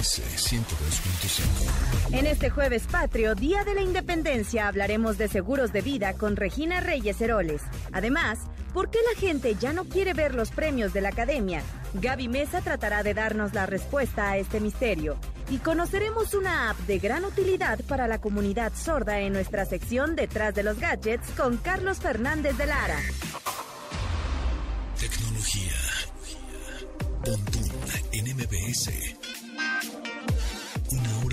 MBS 102.5. En este jueves patrio, Día de la Independencia, hablaremos de seguros de vida con Regina Reyes Heroles. Además, ¿por qué la gente ya no quiere ver los premios de la Academia? Gaby Mesa tratará de darnos la respuesta a este misterio. Y conoceremos una app de gran utilidad para la comunidad sorda en nuestra sección Detrás de los Gadgets con Carlos Fernández de Lara. Tecnología. Pontón en MBS.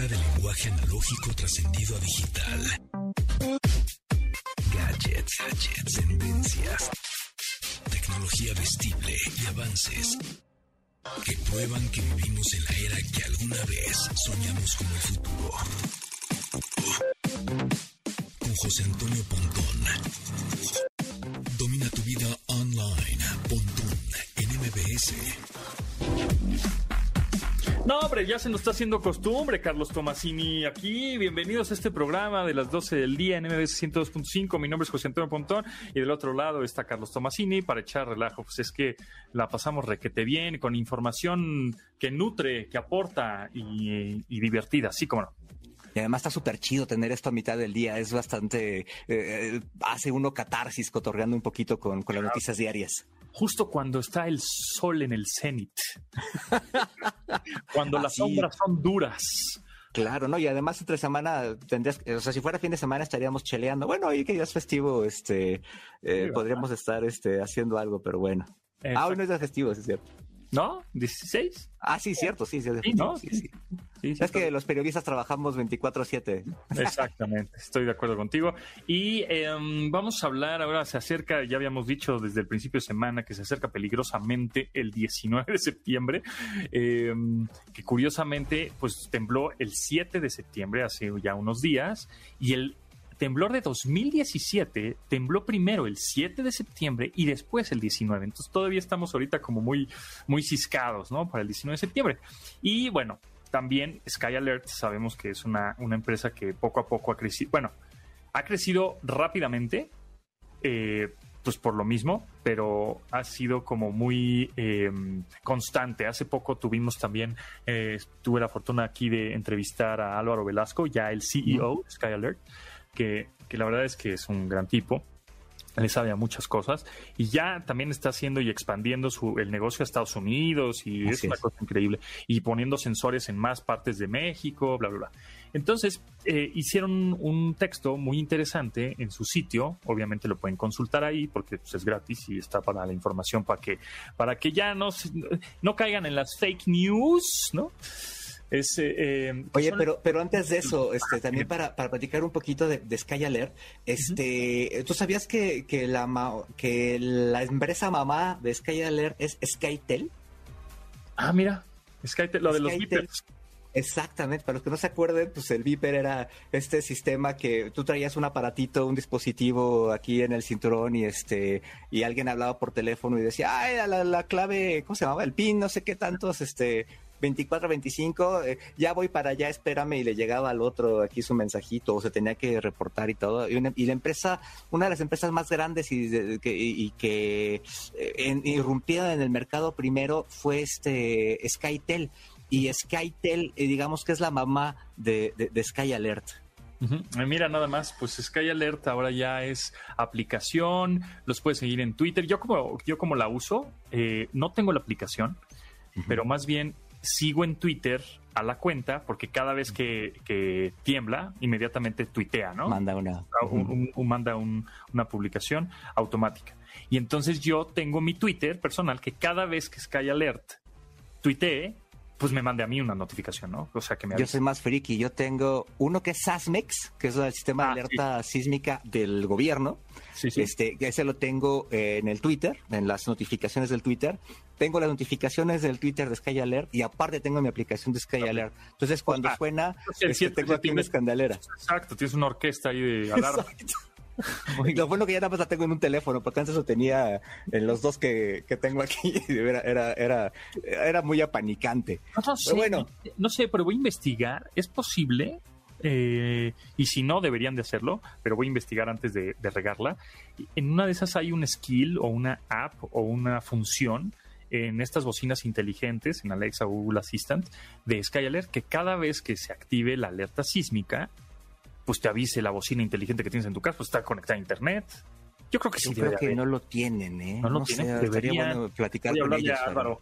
Una hora de lenguaje analógico trascendido a digital. Gadgets, gadgets, tendencias. Tecnología vestible y avances que prueban que vivimos en la era que alguna vez soñamos como el futuro. Con José Antonio Pontón. Domina tu vida online. Pontón en MBS. No, hombre, ya se nos está haciendo costumbre, Carlos Tomasini. Aquí, bienvenidos a este programa de las 12 del día en MBS 102.5. Mi nombre es José Antonio Pontón y del otro lado está Carlos Tomasini para echar relajo. Pues es que la pasamos requete bien, con información que nutre, que aporta y, y divertida, así como no. Y además está súper chido tener esto a mitad del día. Es bastante. eh, hace uno catarsis cotorreando un poquito con, con las noticias diarias. Justo cuando está el sol en el cenit. cuando las sombras son duras. Claro, ¿no? Y además entre semana tendrías, o sea, si fuera fin de semana estaríamos cheleando. Bueno, hoy que ya es festivo, este, eh, Sí, podríamos estar, este, haciendo algo, pero bueno. Ah, hoy no es de festivo, sí es cierto. ¿No? ¿16? Ah, sí, cierto, sí, sí, sí. Sí, sí, Es que los periodistas trabajamos 24/7. Exactamente, estoy de acuerdo contigo. Y em, vamos a hablar ahora, se acerca, ya habíamos dicho desde el principio de semana que se acerca peligrosamente el 19 de septiembre, em, que curiosamente pues tembló el 7 de septiembre, hace ya unos días, y el temblor de 2017 tembló primero el 7 de septiembre y después el 19. Entonces todavía estamos ahorita como muy, muy ciscados, ¿no? Para el 19 de septiembre. Y bueno, también Sky Alert sabemos que es una, una empresa que poco a poco ha crecido, bueno, ha crecido rápidamente, eh, pues por lo mismo, pero ha sido como muy eh, constante. Hace poco tuvimos también, eh, tuve la fortuna aquí de entrevistar a Álvaro Velasco, ya el CEO de Sky Alert, que, que la verdad es que es un gran tipo le sabe a muchas cosas y ya también está haciendo y expandiendo su, el negocio a Estados Unidos y es una es. cosa increíble y poniendo sensores en más partes de México, bla, bla, bla. Entonces eh, hicieron un texto muy interesante en su sitio, obviamente lo pueden consultar ahí porque pues, es gratis y está para la información para que, para que ya no, no caigan en las fake news, ¿no? Es, eh, eh, Oye, son- pero, pero antes de eso, este, también para, para platicar un poquito de, de Sky Alert, este, ¿tú sabías que, que, la, que la empresa mamá de Sky Alert es SkyTel? Ah, mira, Skytel, lo de los beepers. Exactamente, para los que no se acuerden, pues el Viper era este sistema que tú traías un aparatito, un dispositivo aquí en el cinturón y este y alguien hablaba por teléfono y decía, ay, la, la clave, ¿cómo se llamaba? El PIN, no sé qué tantos, este 24, 25, eh, ya voy para allá, espérame y le llegaba al otro aquí su mensajito o se tenía que reportar y todo. Y, una- y la empresa, una de las empresas más grandes y, de- que, y, y que eh, en- irrumpía en el mercado primero fue este SkyTel y SkyTel, eh, digamos que es la mamá de, de- de Sky Alert. Mira, nada más, pues Sky Alert ahora ya es aplicación, los puedes seguir en Twitter. Yo como, yo como la uso, eh, no tengo la aplicación, pero más bien sigo en Twitter a la cuenta porque cada vez que, que tiembla, inmediatamente tuitea, ¿no? Manda una. Un- un- un- manda un- una publicación automática. Y entonces yo tengo mi Twitter personal que cada vez que Sky Alert tuitee, pues me mande a mí una notificación, ¿no? O sea, que me Yo avise. soy más friki. Yo tengo uno que es SASMEX, que es el sistema de Ah, alerta sísmica del gobierno. Sí, sí. Este, que ese lo tengo eh, en el Twitter, en las notificaciones del Twitter. Tengo las notificaciones del Twitter de Sky Alert y aparte tengo mi aplicación de Sky Alert. Entonces cuando Ah, suena, el este, siete tengo aquí una escandalera. Exacto, tienes una orquesta ahí de alarma. Y Lo bueno que ya nada más la tengo en un teléfono, porque antes lo tenía en los dos que, que tengo aquí. Era, era, era, era muy apanicante. No, no sé, bueno. no sé, pero voy a investigar. ¿Es posible? Eh, y si no, deberían de hacerlo, pero voy a investigar antes de, de regarla. En una de esas hay un skill o una app o una función en estas bocinas inteligentes, en Alexa o Google Assistant de Skyalert, que cada vez que se active la alerta sísmica, pues te avise la bocina inteligente que tienes en tu casa, pues está conectada a internet. Yo creo que sí. Yo creo que no lo tienen, ¿eh? No lo tienen. Debería bueno platicar con ellos. Álvaro.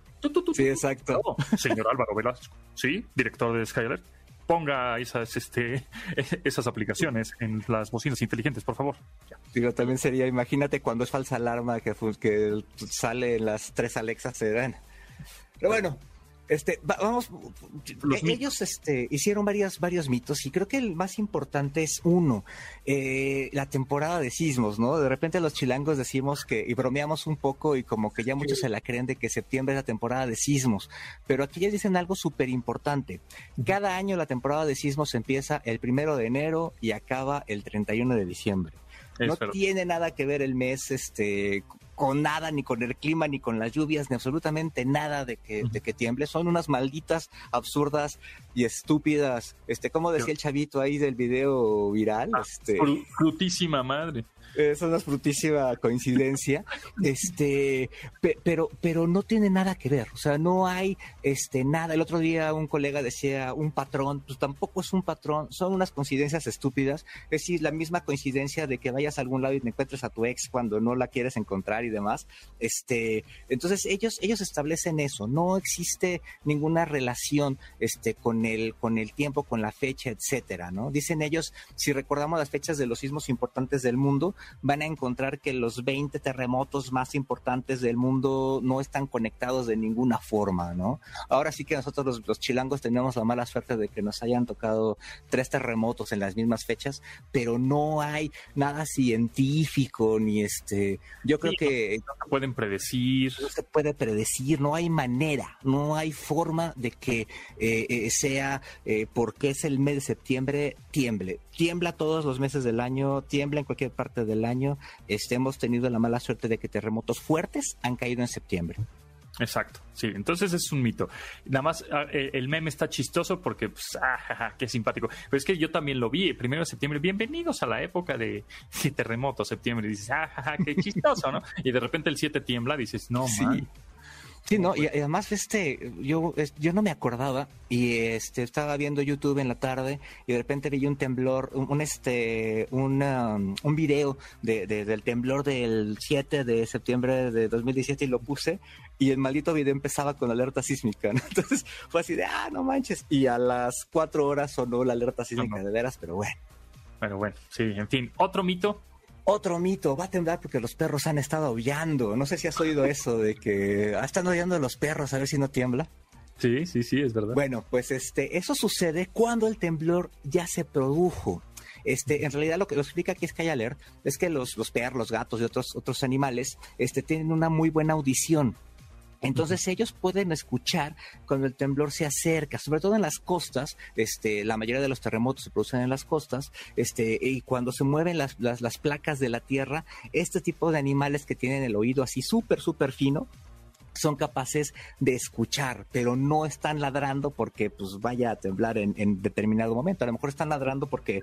Sí, exacto. señor Álvaro Velasco, sí, director de Skyalert ponga esas, este, esas aplicaciones en las bocinas inteligentes, por favor. Digo, también sería, imagínate cuando es falsa alarma que, que sale en las tres Alexas, se dan. Pero bueno, este, vamos, ellos este, hicieron varios, varios mitos y creo que el más importante es uno, eh, la temporada de sismos, ¿no? De repente los chilangos decimos que, y bromeamos un poco y como que ya muchos se la creen de que septiembre es la temporada de sismos, pero aquí ya dicen algo súper importante. Cada año la temporada de sismos empieza el primero de enero y acaba el 31 de diciembre. No tiene nada que ver el mes este, con nada, ni con el clima, ni con las lluvias, ni absolutamente nada de que, de que tiemble. Son unas malditas, absurdas y estúpidas, este, como decía el chavito ahí del video viral. Ah, este, frutísima madre es una frutísima coincidencia, este, pero, pero no tiene nada que ver, o sea, no hay este nada. El otro día un colega decía un patrón, pues tampoco es un patrón, son unas coincidencias estúpidas, es decir, la misma coincidencia de que vayas a algún lado y te encuentres a tu ex cuando no la quieres encontrar y demás. Este, entonces ellos, ellos establecen eso, no existe ninguna relación este con el, con el tiempo, con la fecha, etcétera, ¿no? Dicen ellos, si recordamos las fechas de los sismos importantes del mundo, van a encontrar que los 20 terremotos más importantes del mundo no están conectados de ninguna forma, ¿no? Ahora sí que nosotros los, chilangos tenemos la mala suerte de que nos hayan tocado tres terremotos en las mismas fechas, pero no hay nada científico ni este. Yo creo que no se pueden predecir. No se puede predecir, no hay manera, no hay forma de que eh, eh, sea eh, porque es el mes de septiembre tiemble. Tiembla todos los meses del año, tiembla en cualquier parte del el año, este, hemos tenido la mala suerte de que terremotos fuertes han caído en septiembre. Exacto, sí, entonces es un mito. Nada más ah, eh, el meme está chistoso porque, pues, ah, qué simpático. Pero es que yo también lo vi, el primero de septiembre, bienvenidos a la época de, terremoto, septiembre, y dices, ah, qué chistoso, ¿no? Y de repente el 7 tiembla, dices, no, sí. Sí, no, y además este, yo, yo no me acordaba y este estaba viendo YouTube en la tarde y de repente vi un temblor, un, este, un, um, un video de, del temblor del 7 de septiembre de 2017 y lo puse y el maldito video empezaba con alerta sísmica, Entonces fue así de, ah, no manches, y a las cuatro horas sonó la alerta sísmica de veras, pero bueno. Bueno, bueno, sí, en fin, otro mito otro mito, va a temblar porque los perros han estado aullando. No sé si has oído eso de que ah, están aullando los perros a ver si no tiembla. Sí, sí, sí, es verdad. Bueno, pues este, eso sucede cuando el temblor ya se produjo. Este, en realidad lo que lo explica aquí Skyalert es que los, los perros, los gatos y otros, otros animales este, tienen una muy buena audición. Entonces ellos pueden escuchar cuando el temblor se acerca, sobre todo en las costas, este, la mayoría de los terremotos se producen en las costas, este, y cuando se mueven las, las, placas de la tierra, este tipo de animales que tienen el oído así súper, súper fino, son capaces de escuchar, pero no están ladrando porque pues vaya a temblar en, en, determinado momento. A lo mejor están ladrando porque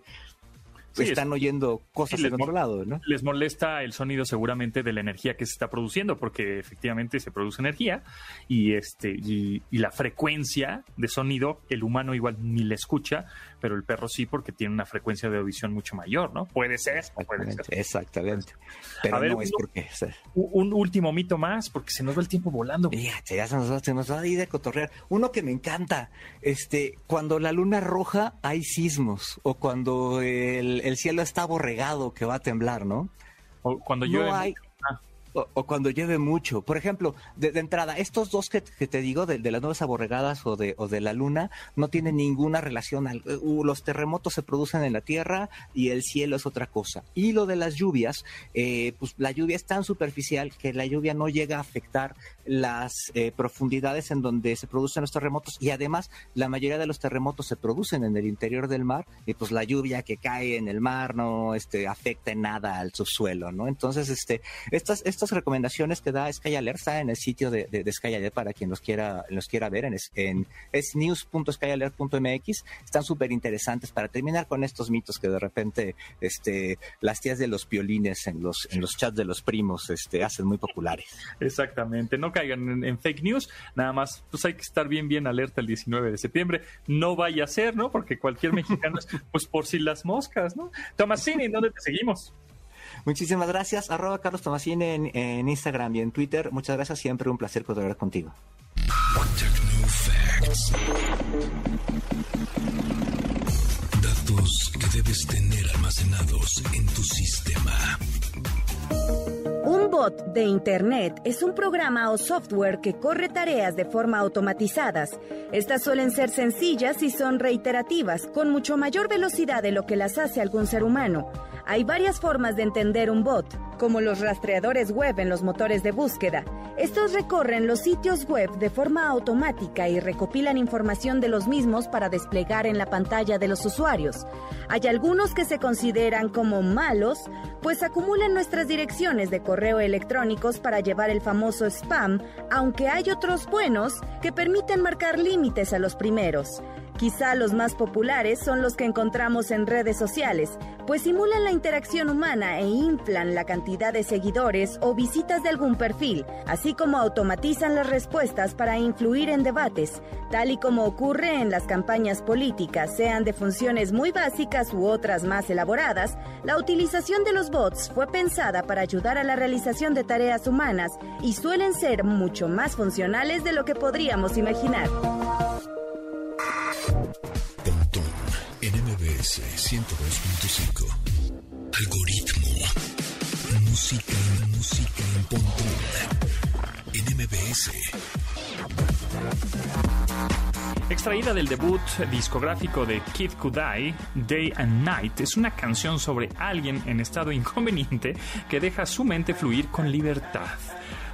están oyendo cosas en otro lado, ¿no? Les molesta el sonido seguramente de la energía que se está produciendo, porque efectivamente se produce energía y este y, y la frecuencia de sonido el humano igual ni le escucha, pero el perro sí porque tiene una frecuencia de audición mucho mayor, ¿no? Puede ser, puede ser. Exactamente. Pero no es porque... Un último mito más, porque se nos va el tiempo volando. Fíjate, ya se nos va, se nos va a ir de cotorrear. Uno que me encanta, este, cuando la luna roja hay sismos, o cuando el, cielo está aborregado que va a temblar, ¿no? O cuando llueve. No hay, o, cuando llueve mucho. Por ejemplo, de, entrada, estos dos que, te digo, de, las nubes aborregadas o de, o de la luna, no tienen ninguna relación. Al, uh, los terremotos se producen en la Tierra y el cielo es otra cosa. Y lo de las lluvias, eh, pues la lluvia es tan superficial que la lluvia no llega a afectar las eh, profundidades en donde se producen los terremotos y además la mayoría de los terremotos se producen en el interior del mar y pues la lluvia que cae en el mar no este, afecta en nada al subsuelo, ¿no? Entonces, este, estas, estas estas recomendaciones que da Sky Alert está en el sitio de, de, Sky Alert para quien los quiera, los quiera ver en, en es news.skyalert.mx. Están súper interesantes para terminar con estos mitos que de repente este, las tías de los violines en los, en los chats de los primos este, hacen muy populares. Exactamente, no caigan en, fake news, nada más, pues hay que estar bien, bien alerta el 19 de septiembre. No vaya a ser, ¿no? Porque cualquier mexicano es, pues por si las moscas, ¿no? Tomasini, ¿dónde te seguimos? Muchísimas gracias. Arroba Carlos Tomasini en, Instagram y en Twitter. Muchas gracias. Siempre un placer poder contigo. Datos que debes tener almacenados en tu sistema. Un bot de Internet es un programa o software que corre tareas de forma automatizadas. Estas suelen ser sencillas y son reiterativas, con mucho mayor velocidad de lo que las hace algún ser humano. Hay varias formas de entender un bot, como los rastreadores web en los motores de búsqueda. Estos recorren los sitios web de forma automática y recopilan información de los mismos para desplegar en la pantalla de los usuarios. Hay algunos que se consideran como malos, pues acumulan nuestras direcciones de correo electrónicos para llevar el famoso spam, aunque hay otros buenos que permiten marcar límites a los primeros. Quizá los más populares son los que encontramos en redes sociales, pues simulan la interacción humana e inflan la cantidad de seguidores o visitas de algún perfil, así como automatizan las respuestas para influir en debates, tal y como ocurre en las campañas políticas, sean de funciones muy básicas u otras más elaboradas, la utilización de los bots fue pensada para ayudar a la realización de tareas humanas y suelen ser mucho más funcionales de lo que podríamos imaginar. MBS 102.5. Algoritmo. Música, música en Pontón en MBS. Extraída del debut discográfico de Kid Kudai, Day and Night, es una canción sobre alguien en estado inconveniente que deja su mente fluir con libertad.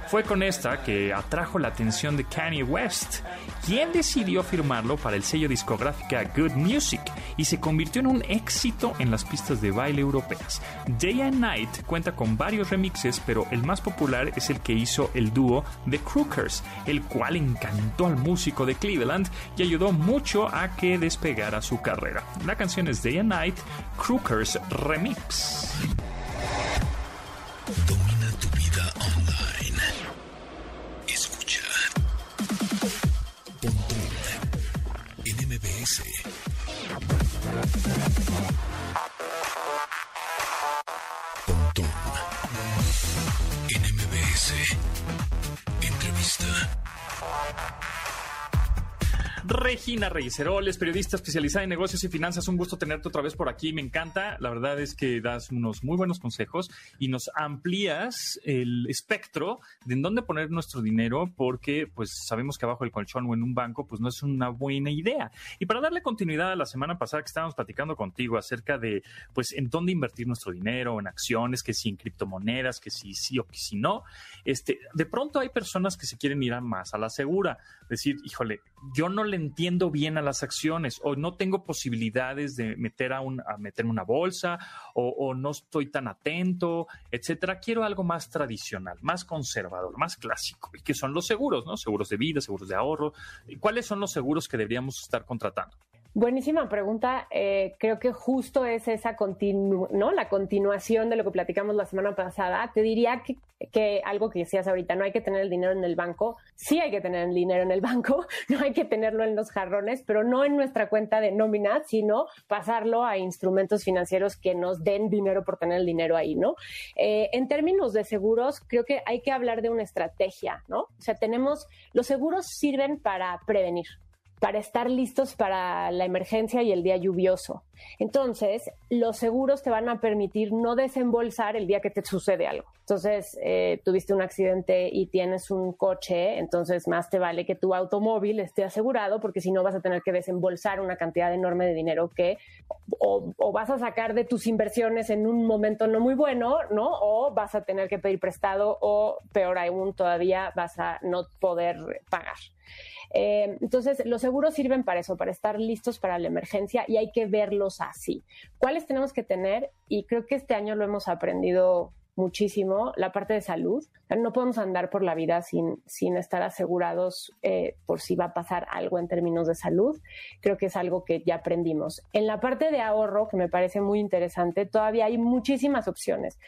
Fue con esta que atrajo la atención de Kanye West, quien decidió firmarlo para el sello discográfica Good Music y se convirtió en un éxito en las pistas de baile europeas. Day and Night cuenta con varios remixes, pero el más popular es el que hizo el dúo The Crookers, el cual encantó al músico de Cleveland y ayudó mucho a que despegara su carrera. La canción es Day and Night Crookers Remix. Thank you. Regina Reyes Heroles, periodista especializada en negocios y finanzas. Un gusto tenerte otra vez por aquí. Me encanta. La verdad es que das unos muy buenos consejos y nos amplías el espectro de en dónde poner nuestro dinero porque pues sabemos que abajo del colchón o en un banco pues no es una buena idea. Y para darle continuidad a la semana pasada que estábamos platicando contigo acerca de pues en dónde invertir nuestro dinero, en acciones, que si en criptomonedas, que si sí o que si no, este, de pronto hay personas que se quieren ir a más a la segura. Decir, híjole, yo no le entiendo bien a las acciones o no tengo posibilidades de meter a, un, a meter una bolsa o, no estoy tan atento, etcétera. Quiero algo más tradicional, más conservador, más clásico y que son los seguros, ¿no? Seguros de vida, seguros de ahorro. ¿Cuáles son los seguros que deberíamos estar contratando? Buenísima pregunta. Eh, creo que justo es esa la continuación de lo que platicamos la semana pasada. Te diría que, que, algo que decías ahorita, no hay que tener el dinero en el banco. Sí hay que tener el dinero en el banco, no hay que tenerlo en los jarrones, pero no en nuestra cuenta de nómina, sino pasarlo a instrumentos financieros que nos den dinero por tener el dinero ahí, ¿no? Eh, en términos de seguros, creo que hay que hablar de una estrategia, ¿no? O sea, tenemos, los seguros sirven para prevenir para estar listos para la emergencia y el día lluvioso. Entonces, los seguros te van a permitir no desembolsar el día que te sucede algo. Entonces, eh, tuviste un accidente y tienes un coche, entonces más te vale que tu automóvil esté asegurado porque si no vas a tener que desembolsar una cantidad enorme de dinero que o, o vas a sacar de tus inversiones en un momento no muy bueno, ¿no? O vas a tener que pedir prestado o peor aún todavía vas a no poder pagar. Eh, entonces, los seguros sirven para eso, para estar listos para la emergencia y hay que verlos así. ¿Cuáles tenemos que tener? Y creo que este año lo hemos aprendido muchísimo la parte de salud. No podemos andar por la vida sin, sin estar asegurados eh, por si va a pasar algo en términos de salud. Creo que es algo que ya aprendimos. En la parte de ahorro, que me parece muy interesante, todavía hay muchísimas opciones,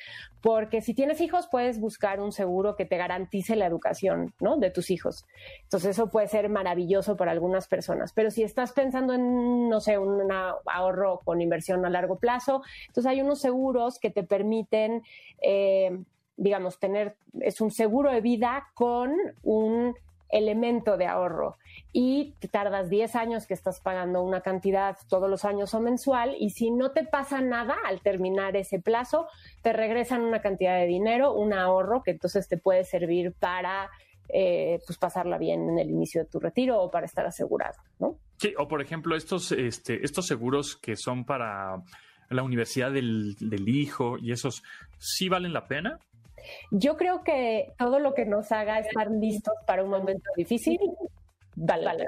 porque si tienes hijos puedes buscar un seguro que te garantice la educación ¿no? de tus hijos. Entonces eso puede ser maravilloso para algunas personas, pero si estás pensando en, no sé, un ahorro con inversión a largo plazo, entonces hay unos seguros que te permiten, eh, digamos, tener, es un seguro de vida con un elemento de ahorro y tardas 10 años que estás pagando una cantidad todos los años o mensual y si no te pasa nada al terminar ese plazo, te regresan una cantidad de dinero, un ahorro que entonces te puede servir para eh, pues pasarla bien en el inicio de tu retiro o para estar asegurado, ¿no? Sí, o por ejemplo estos, este, estos seguros que son para la universidad del, hijo y esos, ¿sí valen la pena? Yo creo que todo lo que nos haga estar listos para un momento difícil, vale.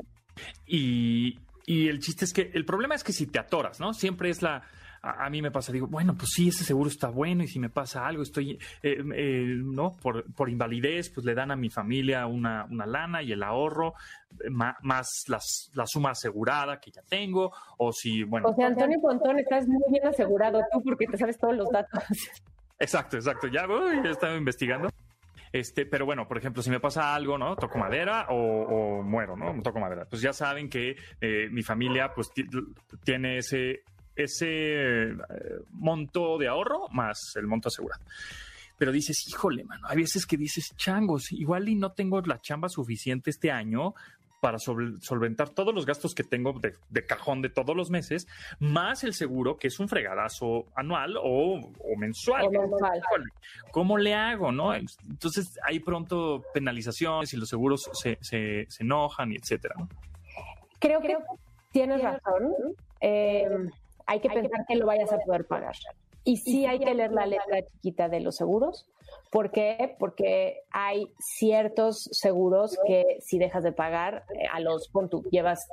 Y, y el chiste es que el problema es que si te atoras, ¿no? Siempre es la, a, mí me pasa, digo, bueno, pues sí, ese seguro está bueno y si me pasa algo, estoy, eh, eh, ¿no? Por, por, invalidez, pues le dan a mi familia una, una lana y el ahorro, eh, más, las, la suma asegurada que ya tengo, o si, bueno. O sea, Antonio Pontón, estás muy bien asegurado tú porque te sabes todos los datos. Exacto, exacto, ya voy, ya estaba investigando. Este, pero bueno, por ejemplo, si me pasa algo, ¿no? Toco madera o, muero, ¿no? Toco madera. Pues ya saben que mi familia, pues, tiene ese ese eh, monto de ahorro más el monto asegurado. Pero dices, híjole, mano, hay veces que dices, changos, igual y no tengo la chamba suficiente este año para solventar todos los gastos que tengo de, cajón de todos los meses, más el seguro, que es un fregadazo anual o, mensual. ¿Cómo le hago? no? Entonces hay pronto penalizaciones y los seguros se, se, enojan y etcétera. Creo que tienes razón. Eh, hay que pensar que lo vayas a poder pagar. Y sí hay que leer la letra chiquita de los seguros. ¿Por qué? Porque hay ciertos seguros que si dejas de pagar, eh, a los, pon tú, llevas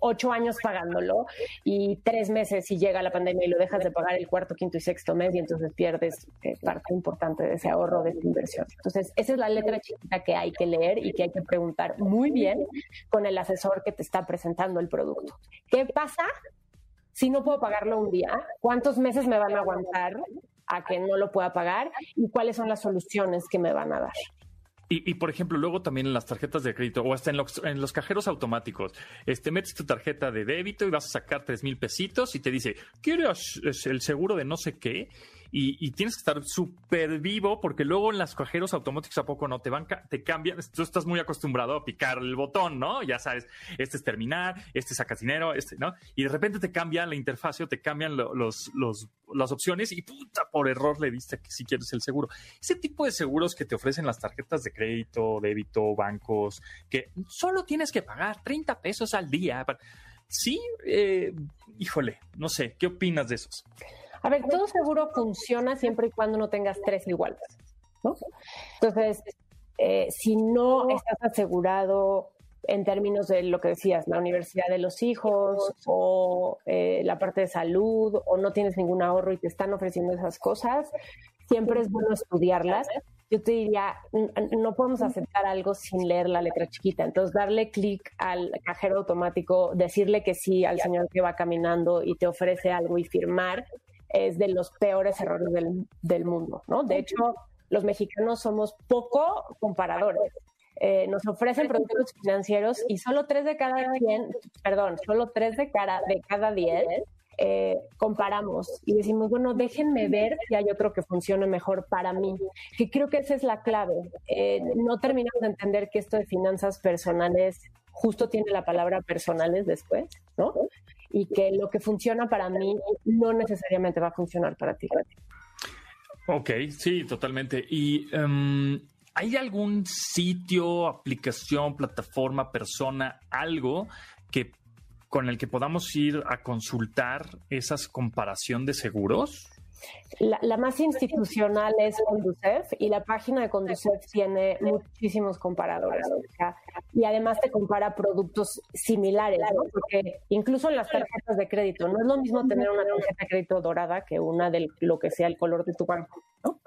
ocho años pagándolo y tres meses si llega la pandemia y lo dejas de pagar el cuarto, quinto y sexto mes y entonces pierdes eh, parte importante de ese ahorro, de esa inversión. Entonces, esa es la letra chiquita que hay que leer y que hay que preguntar muy bien con el asesor que te está presentando el producto. ¿Qué pasa si no puedo pagarlo un día, ¿cuántos meses me van a aguantar a que no lo pueda pagar? ¿Y cuáles son las soluciones que me van a dar? Y, por ejemplo, luego también en las tarjetas de crédito o hasta en los, en los cajeros automáticos, este, metes tu tarjeta de débito y vas a sacar tres mil pesitos y te dice, ¿quieres el seguro de no sé qué? Y, tienes que estar súper vivo porque luego en las cajeros automáticos a poco no te van, te cambian, tú estás muy acostumbrado a picar el botón, ¿no? Ya sabes, este es terminar, este es sacar dinero, este, ¿no? Y de repente te cambian la interfaz o te cambian los, los, las opciones y puta, por error le diste que si quieres el seguro. Ese tipo de seguros que te ofrecen las tarjetas de crédito, débito, bancos, que solo tienes que pagar 30 pesos al día. Sí, eh, híjole, no sé, ¿qué opinas de esos? A ver, todo seguro funciona siempre y cuando no tengas tres iguales, ¿no? Entonces, eh, si no estás asegurado en términos de lo que decías, la universidad de los hijos o eh, la parte de salud o no tienes ningún ahorro y te están ofreciendo esas cosas, siempre es bueno estudiarlas. Yo te diría, no podemos aceptar algo sin leer la letra chiquita. Entonces, darle clic al cajero automático, decirle que sí al señor que va caminando y te ofrece algo y firmar, es de los peores errores del, mundo, ¿no? De hecho, los mexicanos somos poco comparadores. Eh, nos ofrecen productos financieros y solo tres de cada 100, perdón, solo tres de, de cada diez eh, comparamos y decimos, bueno, déjenme ver si hay otro que funcione mejor para mí, que creo que esa es la clave. Eh, no terminamos de entender que esto de finanzas personales justo tiene la palabra personales después, ¿no? Y que lo que funciona para mí no necesariamente va a funcionar para ti. Ok, sí, totalmente. ¿Y em, hay algún sitio, aplicación, plataforma, persona, algo que con el que podamos ir a consultar esas comparación de seguros? La, más institucional es Conducef y la página de Conducef tiene muchísimos comparadores. y además te compara productos similares, porque incluso en las tarjetas de crédito, no es lo mismo tener una tarjeta de crédito dorada que una de lo que sea el color de tu banco. ¿no?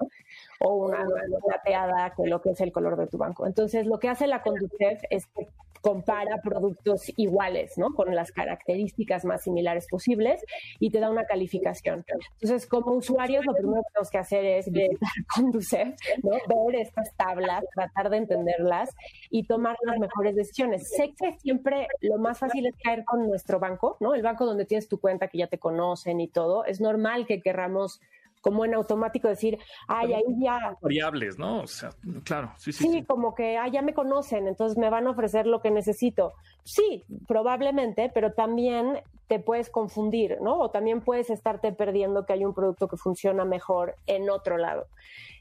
O una plateada que lo que es el color de tu banco. Entonces, lo que hace la Conducef es que compara productos iguales, ¿no? Con las características más similares posibles y te da una calificación. Entonces, como usuarios, lo primero que tenemos que hacer es visitar Conducef, ¿no? Ver estas tablas, tratar de entenderlas y tomar las mejores decisiones. Sé que siempre lo más fácil es caer con nuestro banco, ¿no? El banco donde tienes tu cuenta que ya te conocen y todo. Es normal que querramos como en automático decir, ay, ahí ya... Variables, ¿no? O sea, claro, sí, sí. Sí, como que, ah, ya me conocen, entonces me van a ofrecer lo que necesito. Sí, probablemente, pero también te puedes confundir, ¿no? O también puedes estarte perdiendo que hay un producto que funciona mejor en otro lado.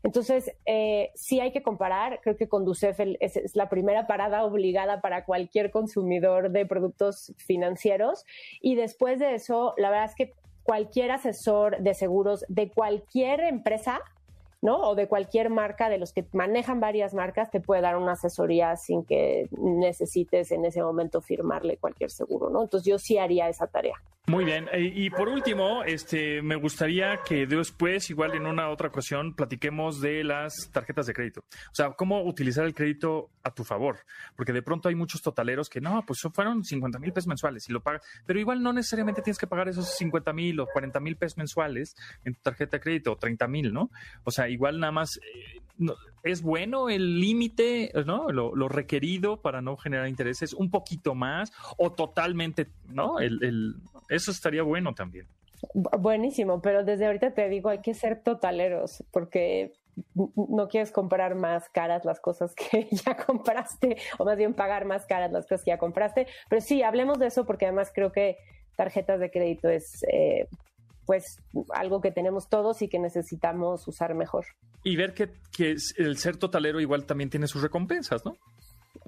Entonces, eh, sí hay que comparar. Creo que Conducef es, es la primera parada obligada para cualquier consumidor de productos financieros. Y después de eso, la verdad es que cualquier asesor de seguros de cualquier empresa, ¿no? O de cualquier marca, de los que manejan varias marcas, te puede dar una asesoría sin que necesites en ese momento firmarle cualquier seguro, ¿no? Entonces yo sí haría esa tarea. Muy bien. Eh, y por último, este, me gustaría que después, igual en una otra ocasión, platiquemos de las tarjetas de crédito. O sea, cómo utilizar el crédito a tu favor. Porque de pronto hay muchos totaleros que no, pues fueron 50 mil pesos mensuales y lo pagas. Pero igual no necesariamente tienes que pagar esos 50 mil o 40 mil pesos mensuales en tu tarjeta de crédito o 30 mil, ¿no? O sea, igual nada más eh, es bueno el límite, ¿no? Lo, requerido para no generar intereses, un poquito más o totalmente, ¿no? El, eso estaría bueno también. Buenísimo, pero desde ahorita te digo, hay que ser totaleros porque no quieres comprar más caras las cosas que ya compraste, o más bien pagar más caras las cosas que ya compraste. Pero sí, hablemos de eso porque además creo que tarjetas de crédito es eh, pues algo que tenemos todos y que necesitamos usar mejor. Y ver que, el ser totalero igual también tiene sus recompensas, ¿no?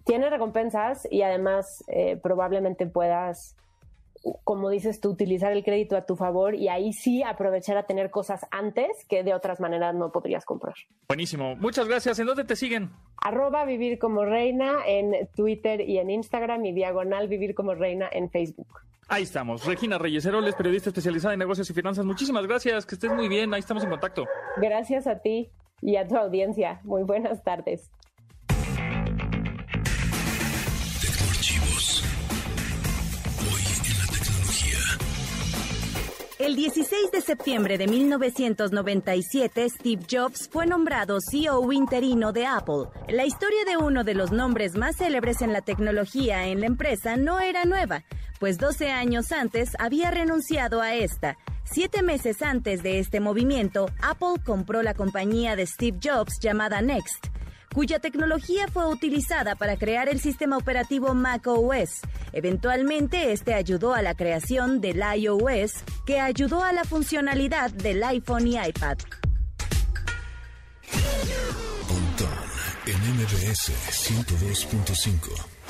Tiene recompensas y además eh, probablemente puedas, como dices tú, utilizar el crédito a tu favor y ahí sí aprovechar a tener cosas antes que de otras maneras no podrías comprar. Buenísimo. Muchas gracias. ¿En dónde te siguen? Arroba vivir como reina en Twitter y en Instagram y diagonal vivir como reina en Facebook. Ahí estamos. Regina Reyes Heroles, periodista especializada en negocios y finanzas. Muchísimas gracias. Que estés muy bien. Ahí estamos en contacto. Gracias a ti y a tu audiencia. Muy buenas tardes. El 16 de septiembre de 1997, Steve Jobs fue nombrado CEO interino de Apple. La historia de uno de los nombres más célebres en la tecnología en la empresa no era nueva, pues 12 años antes había renunciado a esta. Siete meses antes de este movimiento, Apple compró la compañía de Steve Jobs llamada Next cuya tecnología fue utilizada para crear el sistema operativo macOS. Eventualmente, este ayudó a la creación del iOS, que ayudó a la funcionalidad del iPhone y iPad. en MBS 102.5.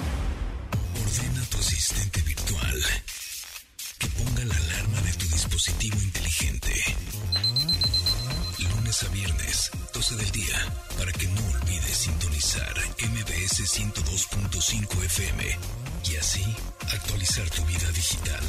MBS 102.5 FM y así actualizar tu vida digital.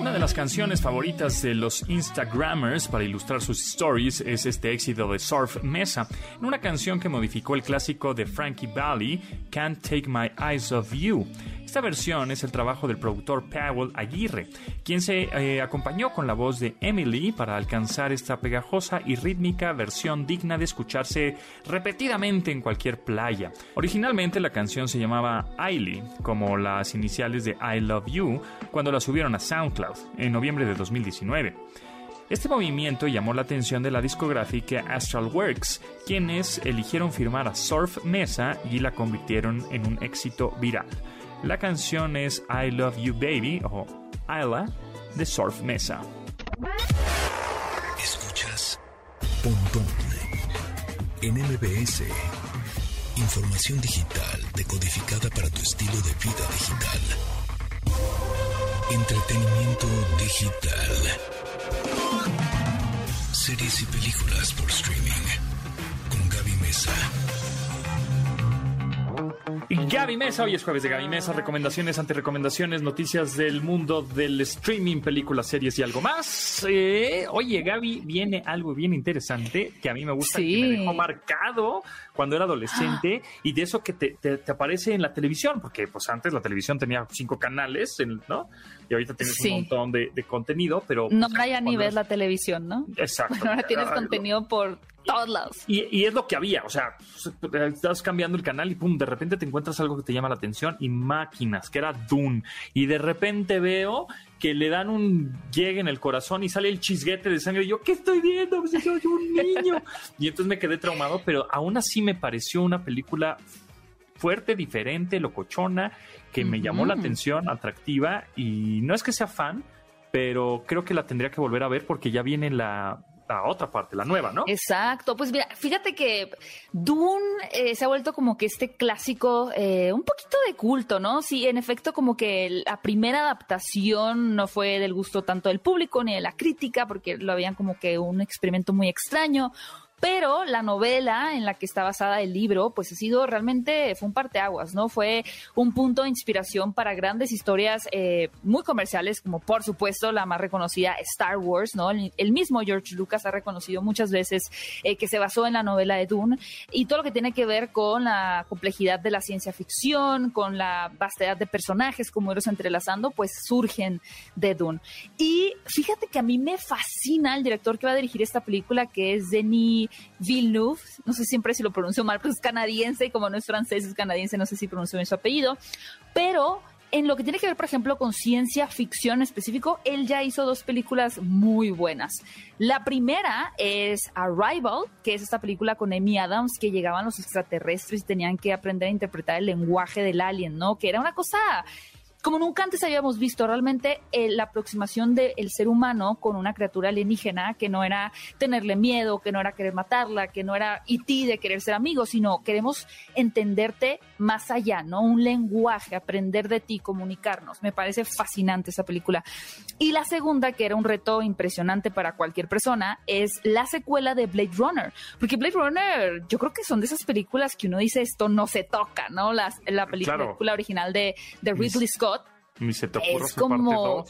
Una de las canciones favoritas de los Instagrammers para ilustrar sus stories es este éxito de Surf Mesa, en una canción que modificó el clásico de Frankie Valli, Can't Take My Eyes Off You. Esta versión es el trabajo del productor Powell Aguirre, quien se eh, acompañó con la voz de Emily para alcanzar esta pegajosa y rítmica versión digna de escucharse repetidamente en cualquier playa. Originalmente la canción se llamaba Ailey, como las iniciales de I Love You, cuando la subieron a SoundCloud en noviembre de 2019. Este movimiento llamó la atención de la discográfica Astral Works, quienes eligieron firmar a Surf Mesa y la convirtieron en un éxito viral. La canción es I Love You Baby o Isla de Surf Mesa. Escuchas Pontón en MBS. Información digital decodificada para tu estilo de vida digital. Entretenimiento digital. Series y películas por streaming. Con Gaby Mesa. Gaby Mesa, hoy es jueves de Gaby Mesa, recomendaciones, antirecomendaciones, noticias del mundo del streaming, películas, series y algo más. Eh, oye, Gaby, viene algo bien interesante que a mí me gusta, que me dejó marcado cuando era adolescente y de eso que te, aparece en la televisión, porque pues antes la televisión tenía cinco canales, ¿no? Ahorita tienes un montón de, contenido, pero... no pues, a nivel la televisión, ¿no? Exacto. ahora tienes contenido por todos lados. Y, es lo que había, o sea, estás cambiando el canal y pum, de repente te encuentras algo que te llama la atención y máquinas, que era Dune. Y de repente veo que le dan un llegue en el corazón y sale el chisguete de sangre. Y yo, ¿qué estoy viendo? Pues soy un niño. y entonces me quedé traumado, pero aún así me pareció una película fuerte, diferente, locochona, que me llamó la atención, atractiva. Y no es que sea fan, pero creo que la tendría que volver a ver porque ya viene la la otra parte, la nueva, ¿no? Exacto. Pues mira, fíjate que Dune eh, se ha vuelto como que este clásico, eh, un poquito de culto, ¿no? Sí, en efecto, como que la primera adaptación no fue del gusto tanto del público ni de la crítica, porque lo habían como que un experimento muy extraño pero la novela en la que está basada el libro, pues ha sido realmente, fue un parteaguas, ¿no? Fue un punto de inspiración para grandes historias eh, muy comerciales, como por supuesto la más reconocida Star Wars, ¿no? El, mismo George Lucas ha reconocido muchas veces eh, que se basó en la novela de Dune y todo lo que tiene que ver con la complejidad de la ciencia ficción, con la vastedad de personajes, como ellos entrelazando, pues surgen de Dune. Y fíjate que a mí me fascina el director que va a dirigir esta película, que es Denis Villeneuve, no sé siempre si lo pronuncio mal, pero es canadiense y como no es francés, es canadiense, no sé si pronuncio bien su apellido, pero en lo que tiene que ver, por ejemplo, con ciencia ficción específico, él ya hizo dos películas muy buenas. La primera es Arrival, que es esta película con Amy Adams, que llegaban los extraterrestres y tenían que aprender a interpretar el lenguaje del alien, ¿no? Que era una cosa como nunca antes habíamos visto realmente eh, la aproximación del ser humano con una criatura alienígena que no era tenerle miedo, que no era querer matarla, que no era y ti de querer ser amigos, sino queremos entenderte más allá, ¿no? Un lenguaje, aprender de ti, comunicarnos. Me parece fascinante esa película. Y la segunda, que era un reto impresionante para cualquier persona, es la secuela de Blade Runner. Porque Blade Runner, yo creo que son de esas películas que uno dice esto no se toca, ¿no? Las, la película, original de, de Ridley Scott ni se te ocurre es como...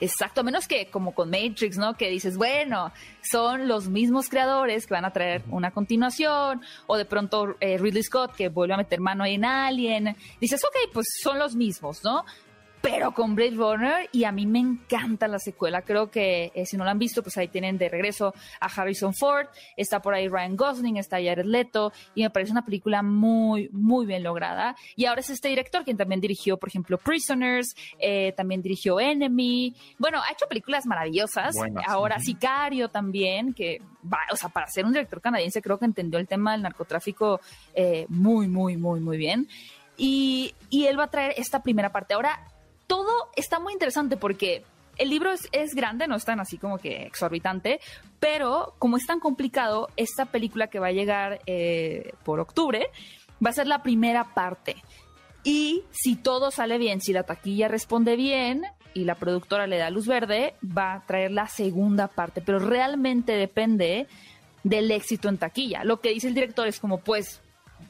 Exacto, menos que como con Matrix, ¿no? Que dices, bueno, son los mismos creadores que van a traer una continuación, o de pronto eh, Ridley Scott que vuelve a meter mano en Alien. Dices, ok, pues son los mismos, ¿no? Pero con Blade Runner y a mí me encanta la secuela. Creo que eh, si no la han visto, pues ahí tienen de regreso a Harrison Ford, está por ahí Ryan Gosling, está Jared Leto y me parece una película muy, muy bien lograda. Y ahora es este director quien también dirigió, por ejemplo, Prisoners, eh, también dirigió Enemy. Bueno, ha hecho películas maravillosas. ahora Sicario también, que va, o sea, para ser un director canadiense creo que entendió el tema del narcotráfico eh, muy, muy, muy, muy bien. Y, y, él va a traer esta primera parte. Ahora, todo está muy interesante porque el libro es, grande, no es tan así como que exorbitante, pero como es tan complicado, esta película que va a llegar eh, por octubre va a ser la primera parte. Y si todo sale bien, si la taquilla responde bien y la productora le da luz verde, va a traer la segunda parte. Pero realmente depende del éxito en taquilla. Lo que dice el director es como, pues,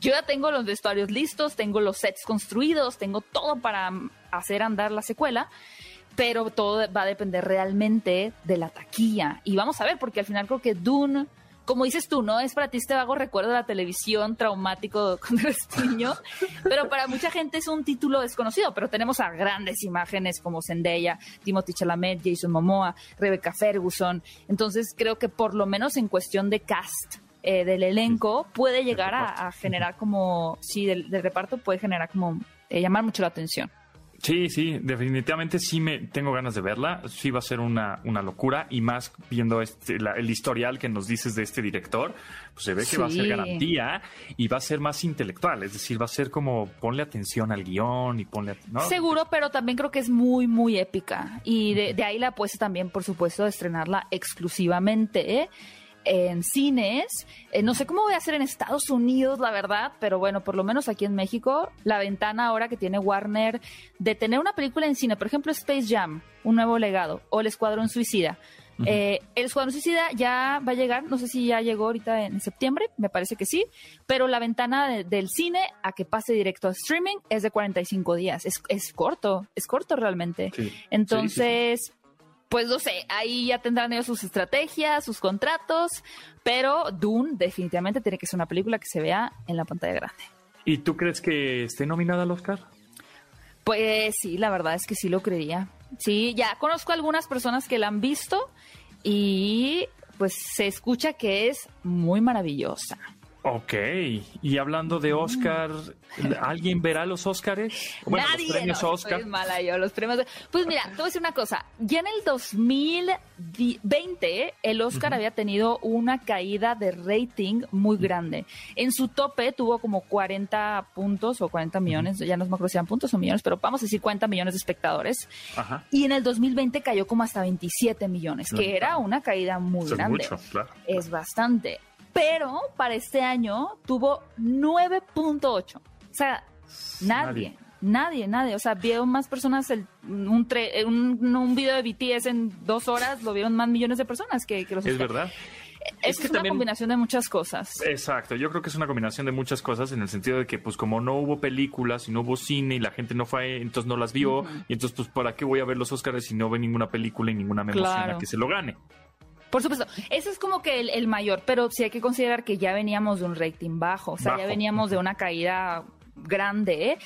yo ya tengo los vestuarios listos, tengo los sets construidos, tengo todo para hacer andar la secuela, pero todo va a depender realmente de la taquilla. Y vamos a ver, porque al final creo que Dune, como dices tú, ¿no? Es para ti este vago recuerdo de la televisión traumático cuando eres niño, pero para mucha gente es un título desconocido, pero tenemos a grandes imágenes como Zendaya, Timothy Chalamet, Jason Momoa, Rebecca Ferguson. Entonces creo que por lo menos en cuestión de cast, eh, del elenco puede llegar a, generar como, sí, del, reparto puede generar como eh, llamar mucho la atención. Sí, sí, definitivamente sí me tengo ganas de verla. Sí va a ser una, una locura y más viendo este, el historial que nos dices de este director, pues se ve que va a ser garantía y va a ser más intelectual, es decir, va a ser como ponle atención al guion y ponle... ¿no? Seguro, pero también creo que es muy, muy épica y de, de ahí la apuesta también, por supuesto, de estrenarla exclusivamente. ¿eh? En cines. Eh, no sé cómo voy a hacer en Estados Unidos, la verdad, pero bueno, por lo menos aquí en México, la ventana ahora que tiene Warner de tener una película en cine, por ejemplo Space Jam, un nuevo legado, o El Escuadrón Suicida, Eh, el Escuadrón Suicida ya va a llegar, no sé si ya llegó ahorita en septiembre, me parece que sí, pero la ventana del cine a que pase directo a streaming es de 45 días. Es, es corto, es corto realmente. Entonces, pues no sé, ahí ya tendrán ellos sus estrategias, sus contratos, pero Dune definitivamente tiene que ser una película que se vea en la pantalla grande. ¿Y tú crees que esté nominada al Oscar? Pues sí, la verdad es que sí lo creía. Sí, ya conozco algunas personas que la han visto y pues se escucha que es muy maravillosa. Ok, y hablando de Oscar, ¿alguien verá los Oscars? Bueno, Nadie, los premios Oscar. mala yo, los premios. Pues mira, te voy a decir una cosa. Ya en el 2020, el Oscar había tenido una caída de rating muy grande. En su tope tuvo como 40 puntos o 40 millones, ya no me acuerdo si eran puntos o millones, pero vamos a decir 40 millones de espectadores. Ajá. Y en el 2020 cayó como hasta 27 millones, que era una caída muy grande. Es mucho, claro. Es bastante pero para este año tuvo 9.8. O sea, nadie, nadie, nadie. O sea, vieron más personas el, un, un, video de BTS en dos horas, lo vieron más millones de personas que, los... Es verdad. Es, que una combinación de muchas cosas. Exacto, yo creo que es una combinación de muchas cosas en el sentido de que pues como no hubo películas y no hubo cine y la gente no fue, entonces no las vio y entonces pues ¿para qué voy a ver los Oscars si no ve ninguna película y ninguna me emociona que se lo gane? Por supuesto, eso es como que el, mayor, pero sí hay que considerar que ya veníamos de un rating bajo, o sea, ya veníamos de una caída grande,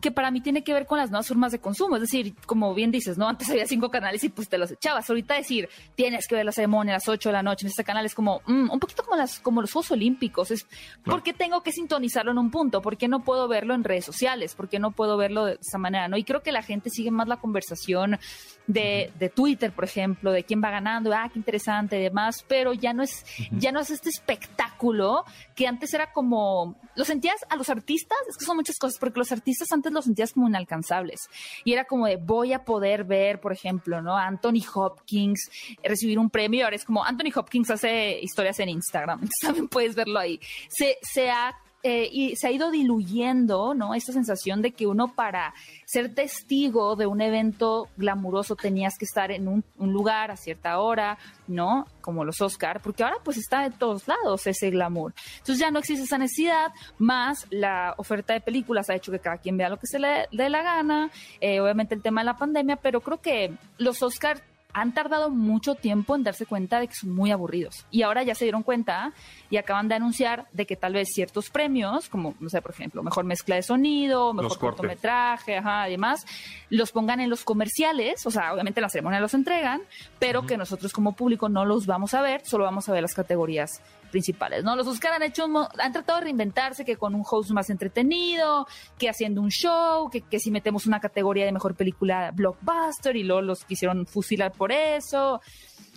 que para mí tiene que ver con las nuevas formas de consumo. Es decir, como bien dices, ¿no? Antes había cinco canales y pues te los echabas. Ahorita decir, tienes que ver la ceremonia a las ocho de la noche en este canal es como mm, un poquito como, las, como los Juegos Olímpicos. Es, ¿Por qué tengo que sintonizarlo en un punto? ¿Por qué no puedo verlo en redes sociales? ¿Por qué no puedo verlo de esa manera? ¿no? Y creo que la gente sigue más la conversación de, de Twitter, por ejemplo, de quién va ganando, ah, qué interesante y demás, pero ya no es, ya no es este espectáculo que antes era como, lo sentías a los artistas, es que son muchas cosas, porque los artistas antes los sentías como inalcanzables. Y era como de, voy a poder ver, por ejemplo, ¿no? Anthony Hopkins recibir un premio. Ahora es como, Anthony Hopkins hace historias en Instagram. También puedes verlo ahí. Se, se ha eh, y se ha ido diluyendo, ¿no? Esta sensación de que uno para ser testigo de un evento glamuroso tenías que estar en un, lugar a cierta hora, ¿no? Como los Oscar, porque ahora pues está de todos lados ese glamour. Entonces ya no existe esa necesidad, más la oferta de películas ha hecho que cada quien vea lo que se le dé la gana, eh, obviamente el tema de la pandemia, pero creo que los Oscar han tardado mucho tiempo en darse cuenta de que son muy aburridos. Y ahora ya se dieron cuenta y acaban de anunciar de que tal vez ciertos premios, como, no sé, por ejemplo, mejor mezcla de sonido, mejor cortometraje, ajá, además, los pongan en los comerciales, o sea, obviamente en la ceremonia los entregan, pero que nosotros como público no los vamos a ver, solo vamos a ver las categorías principales, ¿no? Los Oscar han hecho, han tratado de reinventarse que con un host más entretenido, que haciendo un show, que, que si metemos una categoría de mejor película blockbuster y luego los quisieron fusilar por eso.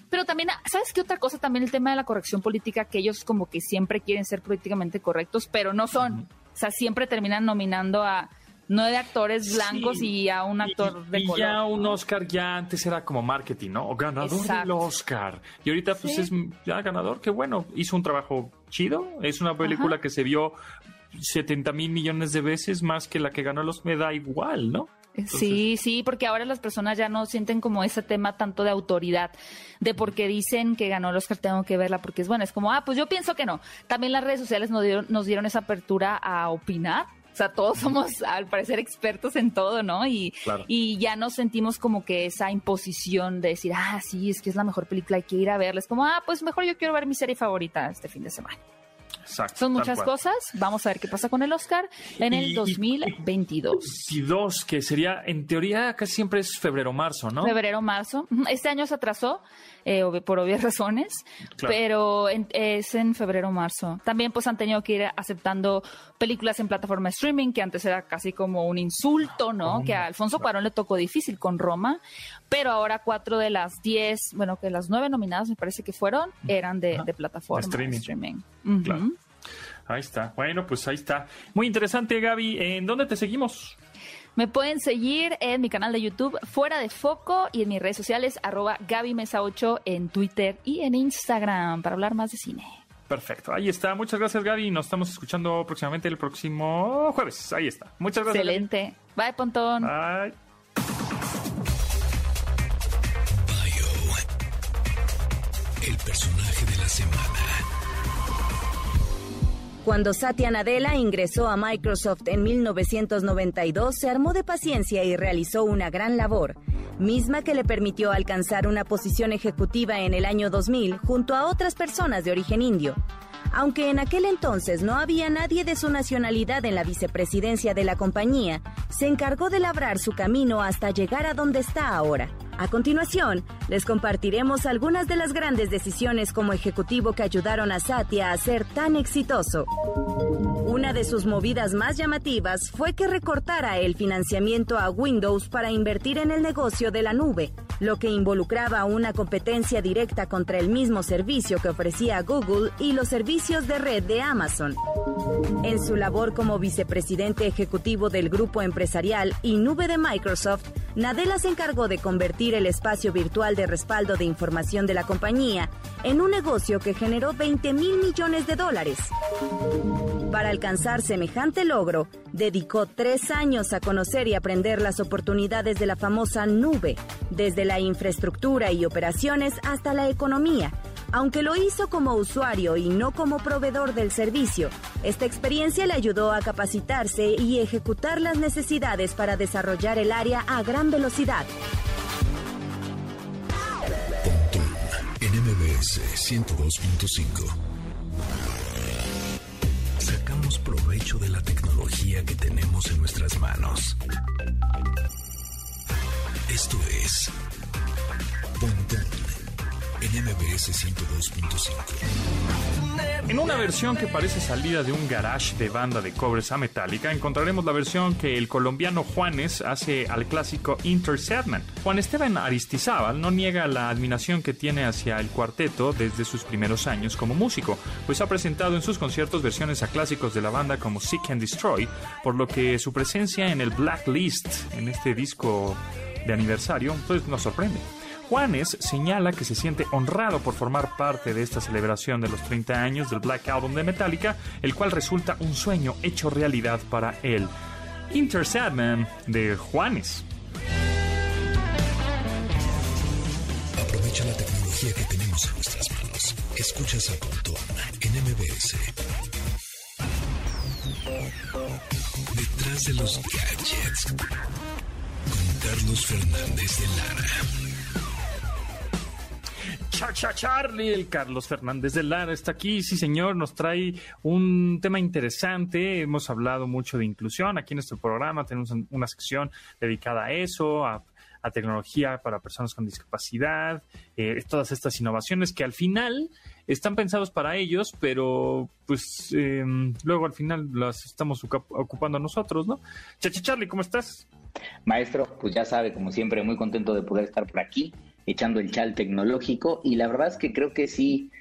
Pero también, ¿sabes qué otra cosa? También el tema de la corrección política, que ellos como que siempre quieren ser políticamente correctos, pero no son. O sea, siempre terminan nominando a nueve actores blancos y a un actor de y ya un Oscar ya antes era como marketing, ¿no? O ganador del Oscar. Y ahorita pues es ya ganador, qué bueno, hizo un trabajo chido. Es una película que se vio 70 mil millones de veces más que la que ganó los me da igual, ¿no? sí, sí, porque ahora las personas ya no sienten como ese tema tanto de autoridad, de porque dicen que ganó el Oscar, tengo que verla, porque es bueno, es como, ah, pues yo pienso que no. También las redes sociales nos dieron, nos dieron esa apertura a opinar sea, todos somos al parecer expertos en todo, ¿no? Y, y ya nos sentimos como que esa imposición de decir, ah, sí, es que es la mejor película, hay que ir a verla. Es como, ah, pues mejor yo quiero ver mi serie favorita este fin de semana. Exacto, Son muchas cosas. Vamos a ver qué pasa con el Oscar en el 2022. Y, dos, que sería, en teoría, casi siempre es febrero-marzo, ¿no? Febrero-marzo. Este año se atrasó eh, por obvias razones, pero es en febrero-marzo. También pues han tenido que ir aceptando películas en plataforma streaming, que antes era casi como un insulto, ¿no? Que a Alfonso Cuarón le tocó difícil con Roma, pero ahora cuatro de las diez, bueno, que las nueve nominadas me parece que fueron, eran de, plataforma streaming. streaming. Ahí está. Bueno, pues ahí está. Muy interesante, Gaby. ¿En dónde te seguimos? Me pueden seguir en mi canal de YouTube Fuera de Foco y en mis redes sociales arroba Gaby Mesa 8 en Twitter y en Instagram para hablar más de cine. Perfecto, ahí está. Muchas gracias Gaby. Nos estamos escuchando próximamente el próximo jueves. Ahí está. Muchas gracias. Excelente. Bye, Pontón. Bye. el personaje de la semana. Cuando Satya Nadella ingresó a Microsoft en 1992, se armó de paciencia y realizó una gran labor, misma que le permitió alcanzar una posición ejecutiva en el año 2000 junto a otras personas de origen indio. Aunque en aquel entonces no había nadie de su nacionalidad en la vicepresidencia de la compañía, se encargó de labrar su camino hasta llegar a donde está ahora. A continuación, les compartiremos algunas de las grandes decisiones como ejecutivo que ayudaron a Satya a ser tan exitoso. Una de sus movidas más llamativas fue que recortara el financiamiento a Windows para invertir en el negocio de la nube, lo que involucraba una competencia directa contra el mismo servicio que ofrecía Google y los servicios de red de Amazon. En su labor como vicepresidente ejecutivo del grupo empresarial y nube de Microsoft, Nadella se encargó de convertir el espacio virtual de respaldo de información de la compañía en un negocio que generó 20 mil millones de dólares. Para alcanzar semejante logro, dedicó tres años a conocer y aprender las oportunidades de la famosa nube, desde la infraestructura y operaciones hasta la economía, aunque lo hizo como usuario y no como proveedor del servicio, esta experiencia le ayudó a capacitarse y ejecutar las necesidades para desarrollar el área a gran velocidad. MBS 102.5. Sacamos provecho de la tecnología que tenemos en nuestras manos. Esto es Pontón en MBS 102.5. En una versión que parece salida de un garage de banda de cobres a Metallica, encontraremos la versión que el colombiano Juanes hace al clásico Inter Sadman. Juan Esteban Aristizábal no niega la admiración que tiene hacia el cuarteto desde sus primeros años como músico, pues ha presentado en sus conciertos versiones a clásicos de la banda como Seek and Destroy, por lo que su presencia en el Blacklist, en este disco de aniversario, pues nos sorprende. Juanes señala que se siente honrado por formar parte de esta celebración de los 30 años del Black Album de Metallica, el cual resulta un sueño hecho realidad para él. Inter Sadman de Juanes. Aprovecha la tecnología que tenemos en nuestras manos. Escuchas a Pontón en MBS. Detrás de los gadgets. Con Carlos Fernández de Lara. Cha Cha Charlie, el Carlos Fernández de Lara está aquí, sí señor, nos trae un tema interesante, hemos hablado mucho de inclusión aquí en nuestro programa, tenemos una sección dedicada a eso, a, tecnología para personas con discapacidad, eh, todas estas innovaciones que al final están pensados para ellos, pero pues eh, luego al final las estamos ocupando nosotros, ¿no? Chacha Charlie, ¿cómo estás? Maestro, pues ya sabe, como siempre, muy contento de poder estar por aquí echando el chal tecnológico y la verdad es que creo que sí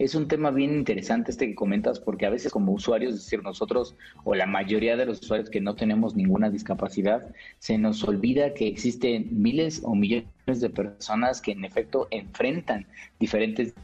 es un tema bien interesante este que comentas porque a veces como usuarios, es decir, nosotros o la mayoría de los usuarios que no tenemos ninguna discapacidad, se nos olvida que existen miles o millones de personas que en efecto enfrentan diferentes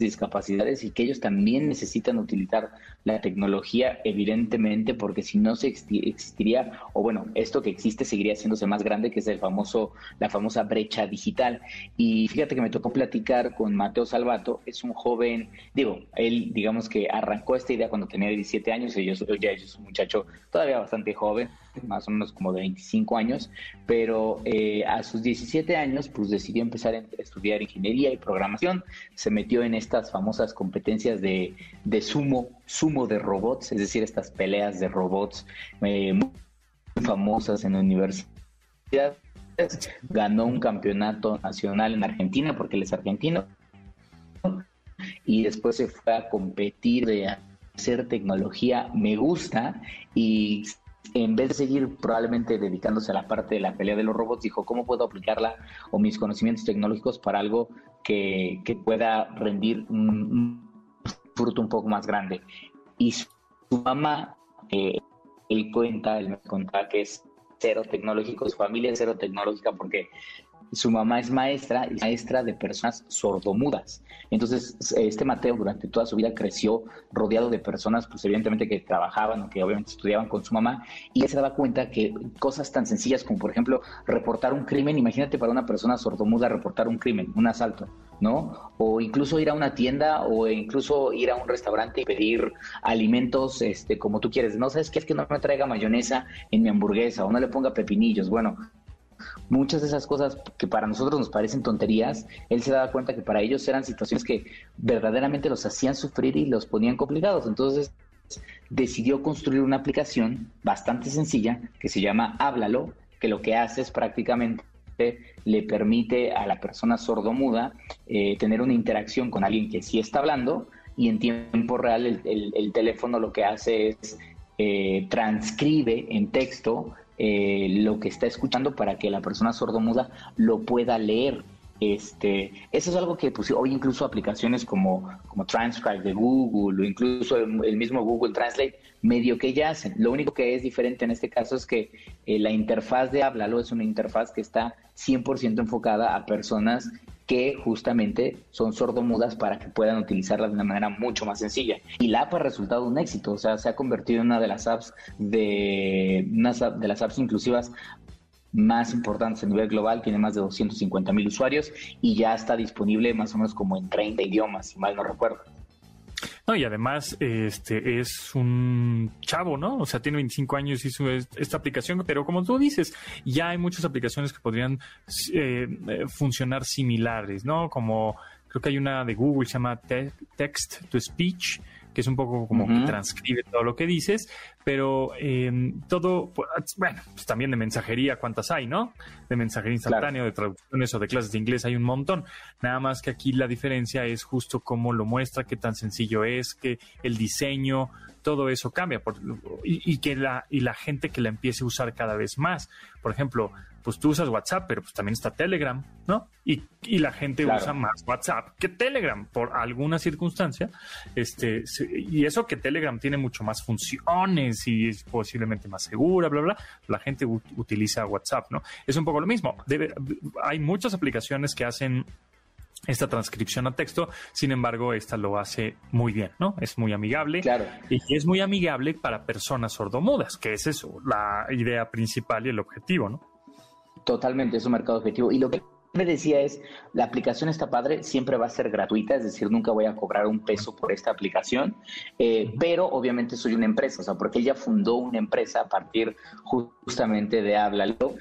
discapacidades y que ellos también necesitan utilizar la tecnología, evidentemente, porque si no se existiría, o bueno, esto que existe seguiría haciéndose más grande, que es el famoso, la famosa brecha digital. Y fíjate que me tocó platicar con Mateo Salvato, es un joven, digo, él digamos que arrancó esta idea cuando tenía 17 años, y yo, ya es un muchacho todavía bastante joven, más o menos como de 25 años, pero eh, a sus 17 años pues decidió empezar a estudiar ingeniería y programación, se metió en estas famosas competencias de, de sumo, sumo de robots, es decir, estas peleas de robots eh, muy famosas en la universidad. Ganó un campeonato nacional en Argentina porque él es argentino y después se fue a competir de hacer tecnología me gusta y en vez de seguir probablemente dedicándose a la parte de la pelea de los robots, dijo, ¿cómo puedo aplicarla o mis conocimientos tecnológicos para algo que, pueda rendir un, fruto un poco más grande? Y su, mamá, eh, él cuenta, él me contaba que es cero tecnológico, su familia es cero tecnológica porque su mamá es maestra y maestra de personas sordomudas. Entonces, este Mateo durante toda su vida creció rodeado de personas, pues evidentemente que trabajaban o que obviamente estudiaban con su mamá, y él se daba cuenta que cosas tan sencillas como, por ejemplo, reportar un crimen, imagínate para una persona sordomuda reportar un crimen, un asalto, ¿no? O incluso ir a una tienda o incluso ir a un restaurante y pedir alimentos, este, como tú quieres. No sabes qué es que no me traiga mayonesa en mi hamburguesa o no le ponga pepinillos. Bueno, muchas de esas cosas que para nosotros nos parecen tonterías, él se daba cuenta que para ellos eran situaciones que verdaderamente los hacían sufrir y los ponían complicados. Entonces decidió construir una aplicación bastante sencilla que se llama Háblalo, que lo que hace es prácticamente le permite a la persona sordomuda eh, tener una interacción con alguien que sí está hablando y en tiempo real el, teléfono lo que hace es eh, transcribe en texto eh, lo que está escuchando para que la persona sordomuda lo pueda leer. Este, eso es algo que pues, hoy incluso aplicaciones como, como Transcribe de Google o incluso el, mismo Google Translate medio que ya hacen. Lo único que es diferente en este caso es que eh, la interfaz de Háblalo es una interfaz que está 100% enfocada a personas que justamente son sordomudas para que puedan utilizarla de una manera mucho más sencilla. Y la app ha resultado un éxito, o sea, se ha convertido en una de las apps de, una de las apps inclusivas más importantes a nivel global, tiene más de 250 mil usuarios y ya está disponible más o menos como en 30 idiomas, si mal no recuerdo. No, y además este es un chavo, ¿no? O sea, tiene 25 años y hizo esta aplicación, pero como tú dices, ya hay muchas aplicaciones que podrían eh, eh, funcionar similares, ¿no? Como creo que hay una de Google, se llama Text to Speech, que es un poco como que transcribe todo lo que dices, pero em, todo, pues, bueno, pues también de mensajería, ¿cuántas hay, no? De mensajería instantánea, de traducciones o de clases de inglés hay un montón. Nada más que aquí la diferencia es justo cómo lo muestra, qué tan sencillo es, que el diseño, todo eso cambia por, y, que la, y la gente que la empiece a usar cada vez más. Por ejemplo, pues tú usas WhatsApp, pero pues también está Telegram, ¿no? Y, y la gente usa más WhatsApp que Telegram por alguna circunstancia. Este, y eso que Telegram tiene mucho más funciones y es posiblemente más segura, bla, bla, la gente utiliza WhatsApp, ¿no? Es un poco lo mismo. Debe, hay muchas aplicaciones que hacen esta transcripción a texto, sin embargo, esta lo hace muy bien, ¿no? Es muy amigable claro. y es muy amigable para personas sordomudas, que es eso, la idea principal y el objetivo, ¿no? Totalmente, es un mercado objetivo. Y lo que me decía es, la aplicación está padre, siempre va a ser gratuita, es decir, nunca voy a cobrar un peso por esta aplicación, eh, pero obviamente soy una empresa, o sea, porque ella fundó una empresa a partir justamente de Háblalo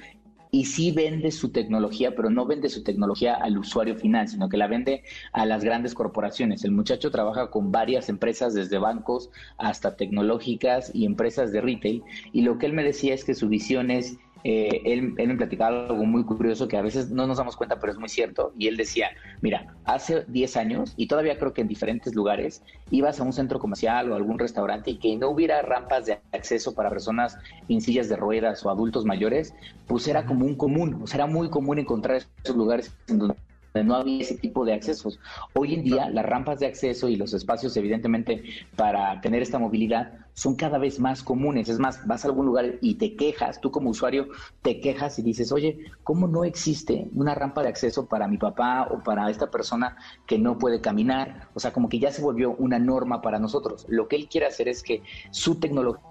y sí vende su tecnología, pero no vende su tecnología al usuario final, sino que la vende a las grandes corporaciones. El muchacho trabaja con varias empresas, desde bancos hasta tecnológicas y empresas de retail, y lo que él me decía es que su visión es eh, él, me platicaba algo muy curioso que a veces no nos damos cuenta, pero es muy cierto. Y él decía, mira, hace 10 años, y todavía creo que en diferentes lugares, ibas a un centro comercial o algún restaurante y que no hubiera rampas de acceso para personas en sillas de ruedas o adultos mayores, pues era como un común, o sea, era muy común encontrar esos lugares en donde no había ese tipo de accesos. Hoy en día las rampas de acceso y los espacios evidentemente para tener esta movilidad son cada vez más comunes. Es más, vas a algún lugar y te quejas, tú como usuario te quejas y dices, oye, ¿cómo no existe una rampa de acceso para mi papá o para esta persona que no puede caminar? O sea, como que ya se volvió una norma para nosotros. Lo que él quiere hacer es que su tecnología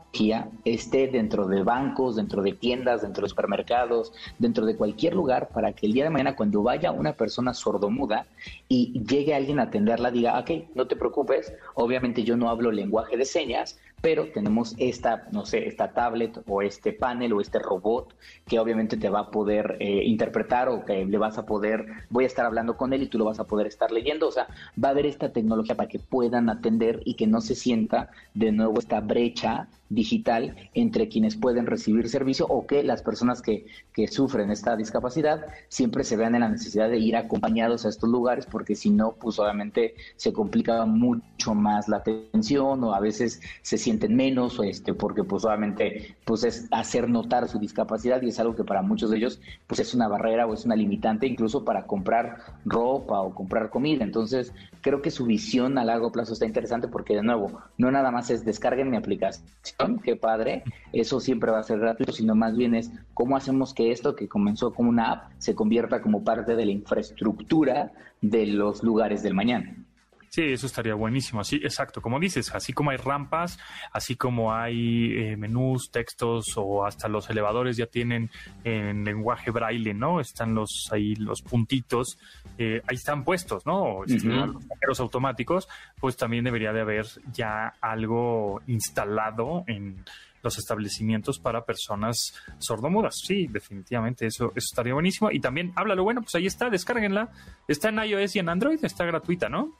esté dentro de bancos, dentro de tiendas, dentro de supermercados, dentro de cualquier lugar para que el día de mañana cuando vaya una persona sordomuda y llegue alguien a atenderla diga, ok, no te preocupes, obviamente yo no hablo lenguaje de señas, pero tenemos esta, no sé, esta tablet o este panel o este robot que obviamente te va a poder eh, interpretar o que le vas a poder, voy a estar hablando con él y tú lo vas a poder estar leyendo, o sea, va a haber esta tecnología para que puedan atender y que no se sienta de nuevo esta brecha digital entre quienes pueden recibir servicio o que las personas que, que sufren esta discapacidad siempre se vean en la necesidad de ir acompañados a estos lugares porque si no, pues obviamente se complica mucho más la atención o a veces se sienten menos, este, porque pues obviamente pues es hacer notar su discapacidad y es algo que para muchos de ellos pues es una barrera o es una limitante incluso para comprar ropa o comprar comida. Entonces creo que su visión a largo plazo está interesante porque de nuevo, no nada más es descarguen mi aplicación, qué padre, eso siempre va a ser gratuito, sino más bien es cómo hacemos que esto que comenzó como una app se convierta como parte de la infraestructura de los lugares del mañana. Sí, eso estaría buenísimo. Así, exacto, como dices, así como hay rampas, así como hay eh, menús, textos o hasta los elevadores ya tienen en lenguaje braille, ¿no? Están los ahí los puntitos, eh, ahí están puestos, ¿no? Este, los cajeros automáticos, pues también debería de haber ya algo instalado en los establecimientos para personas sordomudas. Sí, definitivamente, eso, eso estaría buenísimo. Y también, háblalo, bueno, pues ahí está, descárguenla. Está en iOS y en Android, está gratuita, ¿no?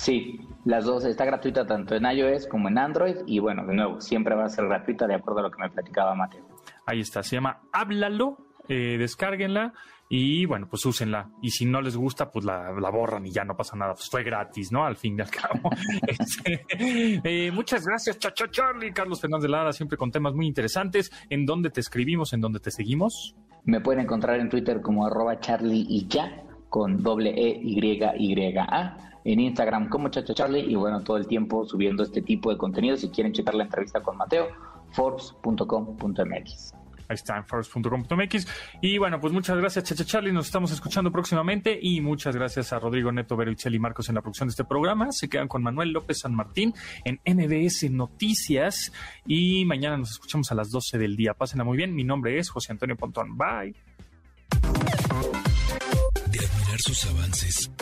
Sí, las dos está gratuita tanto en iOS como en Android y bueno, de nuevo, siempre va a ser gratuita de acuerdo a lo que me platicaba Mateo. Ahí está, se llama Háblalo, eh, descárguenla y bueno, pues úsenla. Y si no les gusta, pues la, borran y ya no pasa nada. Pues fue gratis, ¿no? Al fin y al cabo. Este, eh, muchas gracias, Chacho Charlie, Carlos Fernández de Lara, siempre con temas muy interesantes. ¿En dónde te escribimos? ¿En dónde te seguimos? Me pueden encontrar en Twitter como arroba Charlie y ya, con doble E Y Y A en Instagram como Chacho Charlie y bueno, todo el tiempo subiendo este tipo de contenido. Si quieren checar la entrevista con Mateo, forbes.com.mx. Ahí está, en forbes.com.mx. Y bueno, pues muchas gracias, Chacha Charlie. Nos estamos escuchando próximamente. Y muchas gracias a Rodrigo Neto, Vero y Marcos en la producción de este programa. Se quedan con Manuel López San Martín en NBS Noticias. Y mañana nos escuchamos a las 12 del día. Pásenla muy bien. Mi nombre es José Antonio Pontón. Bye. De admirar sus avances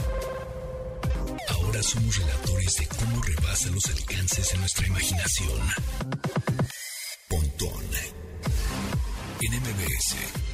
Somos relatores de cómo rebasa los alcances de nuestra imaginación. Pontón en MBS.